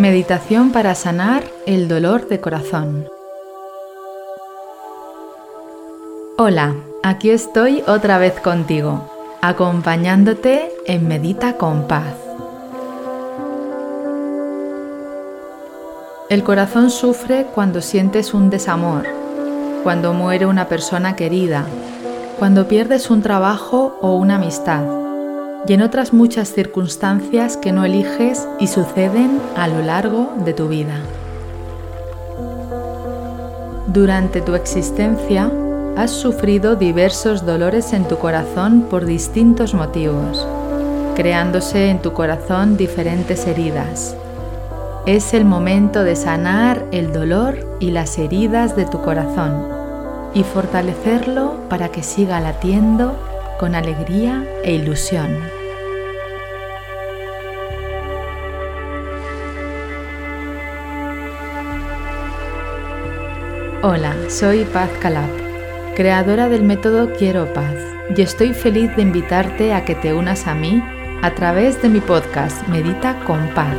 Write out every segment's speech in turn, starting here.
Meditación para sanar el dolor de corazón. Hola, aquí estoy otra vez contigo, acompañándote en Medita con Paz. El corazón sufre cuando sientes un desamor, cuando muere una persona querida, cuando pierdes un trabajo o una amistad y en otras muchas circunstancias que no eliges y suceden a lo largo de tu vida. Durante tu existencia has sufrido diversos dolores en tu corazón por distintos motivos, creándose en tu corazón diferentes heridas. Es el momento de sanar el dolor y las heridas de tu corazón y fortalecerlo para que siga latiendo con alegría e ilusión. Hola, soy Paz Calab, creadora del método Quiero Paz, y estoy feliz de invitarte a que te unas a mí a través de mi podcast Medita con Paz.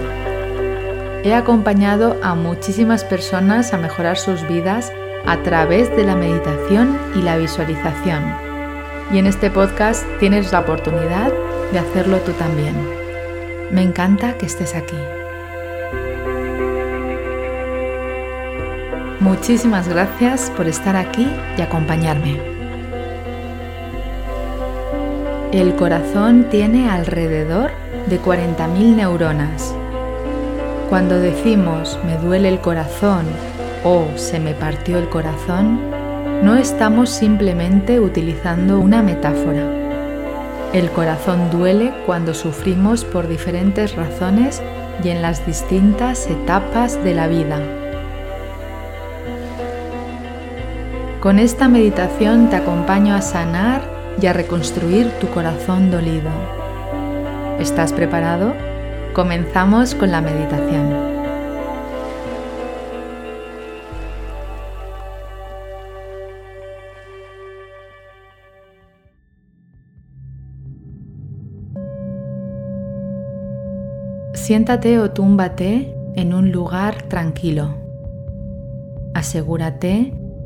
He acompañado a muchísimas personas a mejorar sus vidas a través de la meditación y la visualización y en este podcast tienes la oportunidad de hacerlo tú también. Me encanta que estés aquí. Muchísimas gracias por estar aquí y acompañarme. El corazón tiene alrededor de 40.000 neuronas. Cuando decimos me duele el corazón o se me partió el corazón, no estamos simplemente utilizando una metáfora. El corazón duele cuando sufrimos por diferentes razones y en las distintas etapas de la vida. Con esta meditación te acompaño a sanar y a reconstruir tu corazón dolido. ¿Estás preparado? Comenzamos con la meditación. Siéntate o túmbate en un lugar tranquilo. Asegúrate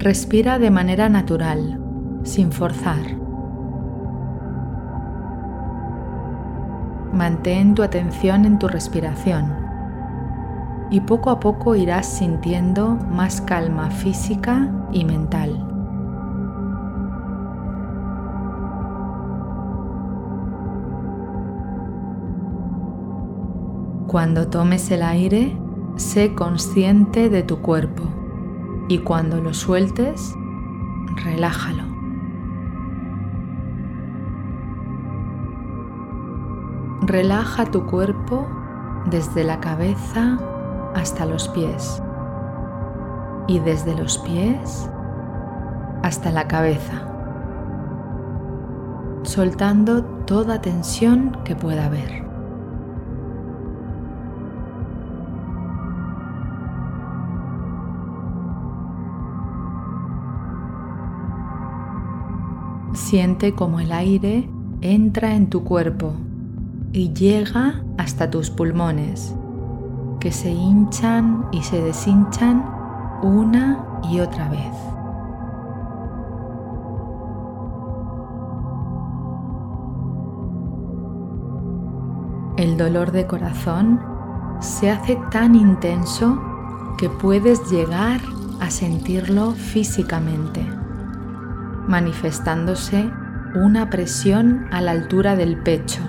Respira de manera natural, sin forzar. Mantén tu atención en tu respiración y poco a poco irás sintiendo más calma física y mental. Cuando tomes el aire, sé consciente de tu cuerpo y cuando lo sueltes, relájalo. Relaja tu cuerpo desde la cabeza hasta los pies y desde los pies hasta la cabeza, soltando toda tensión que pueda haber. Siente como el aire entra en tu cuerpo y llega hasta tus pulmones, que se hinchan y se deshinchan una y otra vez. El dolor de corazón se hace tan intenso que puedes llegar a sentirlo físicamente manifestándose una presión a la altura del pecho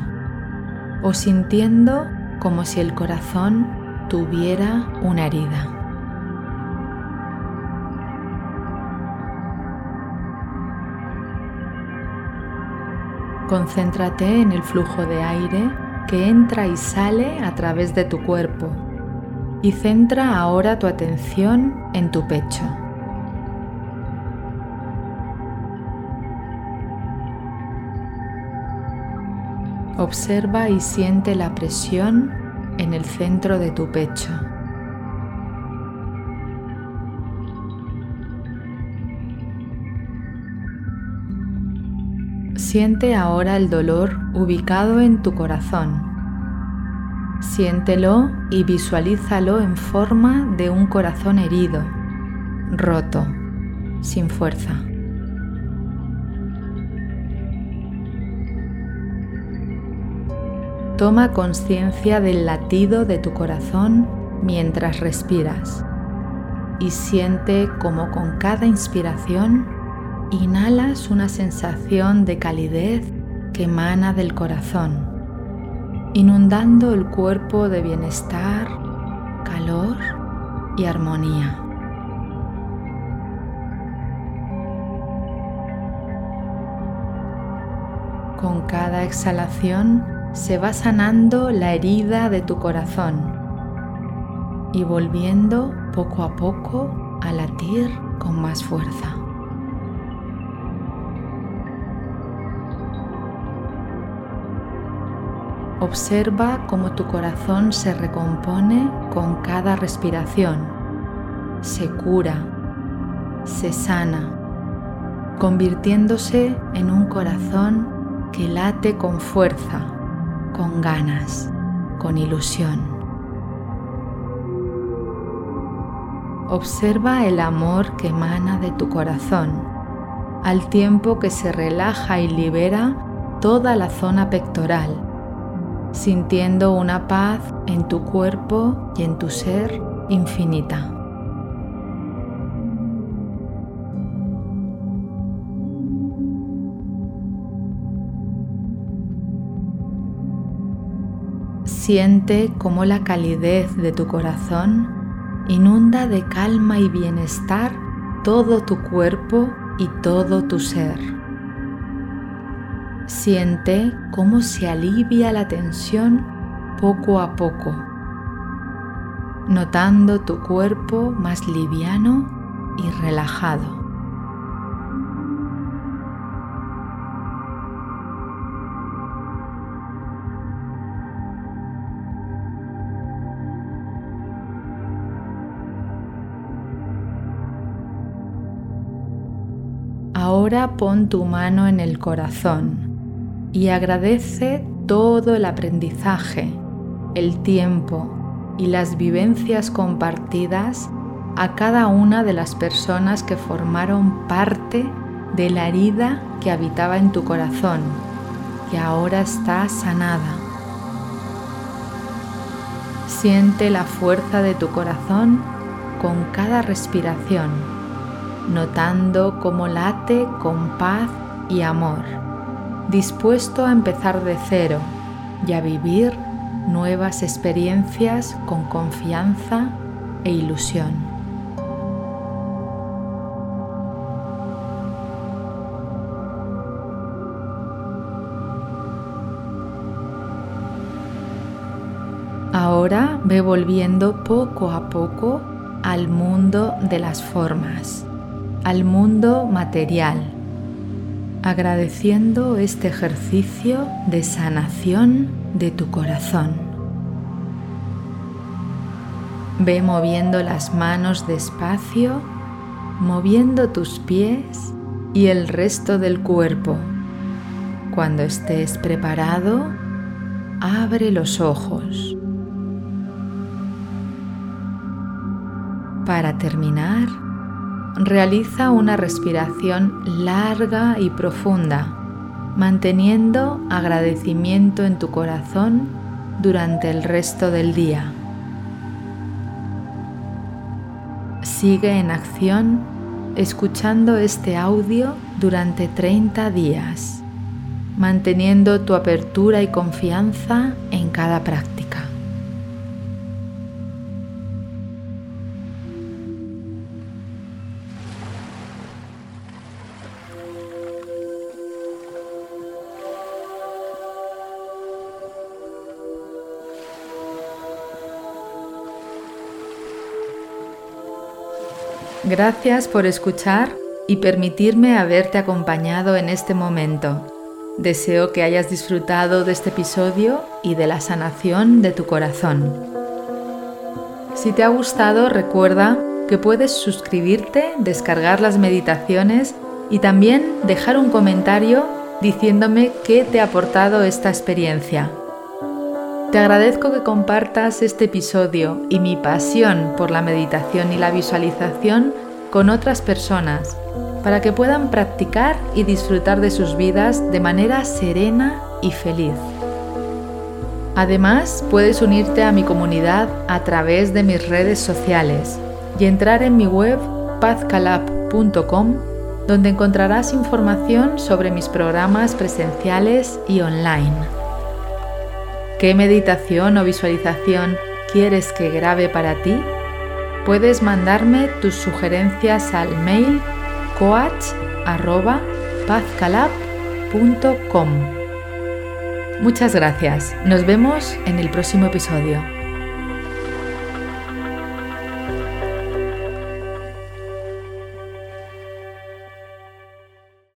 o sintiendo como si el corazón tuviera una herida. Concéntrate en el flujo de aire que entra y sale a través de tu cuerpo y centra ahora tu atención en tu pecho. Observa y siente la presión en el centro de tu pecho. Siente ahora el dolor ubicado en tu corazón. Siéntelo y visualízalo en forma de un corazón herido, roto, sin fuerza. Toma conciencia del latido de tu corazón mientras respiras y siente como con cada inspiración inhalas una sensación de calidez que emana del corazón, inundando el cuerpo de bienestar, calor y armonía. Con cada exhalación se va sanando la herida de tu corazón y volviendo poco a poco a latir con más fuerza. Observa cómo tu corazón se recompone con cada respiración, se cura, se sana, convirtiéndose en un corazón que late con fuerza, con ganas, con ilusión. Observa el amor que emana de tu corazón, al tiempo que se relaja y libera toda la zona pectoral sintiendo una paz en tu cuerpo y en tu ser infinita. Siente cómo la calidez de tu corazón inunda de calma y bienestar todo tu cuerpo y todo tu ser. Siente cómo se alivia la tensión poco a poco, notando tu cuerpo más liviano y relajado. Ahora pon tu mano en el corazón y agradece todo el aprendizaje, el tiempo y las vivencias compartidas a cada una de las personas que formaron parte de la herida que habitaba en tu corazón, que ahora está sanada. Siente la fuerza de tu corazón con cada respiración, notando cómo late con paz y amor dispuesto a empezar de cero y a vivir nuevas experiencias con confianza e ilusión. Ahora ve volviendo poco a poco al mundo de las formas, al mundo material agradeciendo este ejercicio de sanación de tu corazón. Ve moviendo las manos despacio, moviendo tus pies y el resto del cuerpo. Cuando estés preparado, abre los ojos. Para terminar, realiza una respiración larga y profunda, manteniendo agradecimiento en tu corazón durante el resto del día. Sigue en acción escuchando este audio durante 30 días, manteniendo tu apertura y confianza en cada práctica. Gracias por escuchar y permitirme haberte acompañado en este momento. Deseo que hayas disfrutado de este episodio y de la sanación de tu corazón. Si te ha gustado, recuerda que puedes suscribirte, descargar las meditaciones y también dejar un comentario diciéndome qué te ha aportado esta experiencia. Te agradezco que compartas este episodio y mi pasión por la meditación y la visualización con otras personas para que puedan practicar y disfrutar de sus vidas de manera serena y feliz. Además, puedes unirte a mi comunidad a través de mis redes sociales y entrar en mi web pazcalab.com donde encontrarás información sobre mis programas presenciales y online. ¿Qué meditación o visualización quieres que grabe para ti? Puedes mandarme tus sugerencias al mail coach.pazcalab.com. Muchas gracias. Nos vemos en el próximo episodio.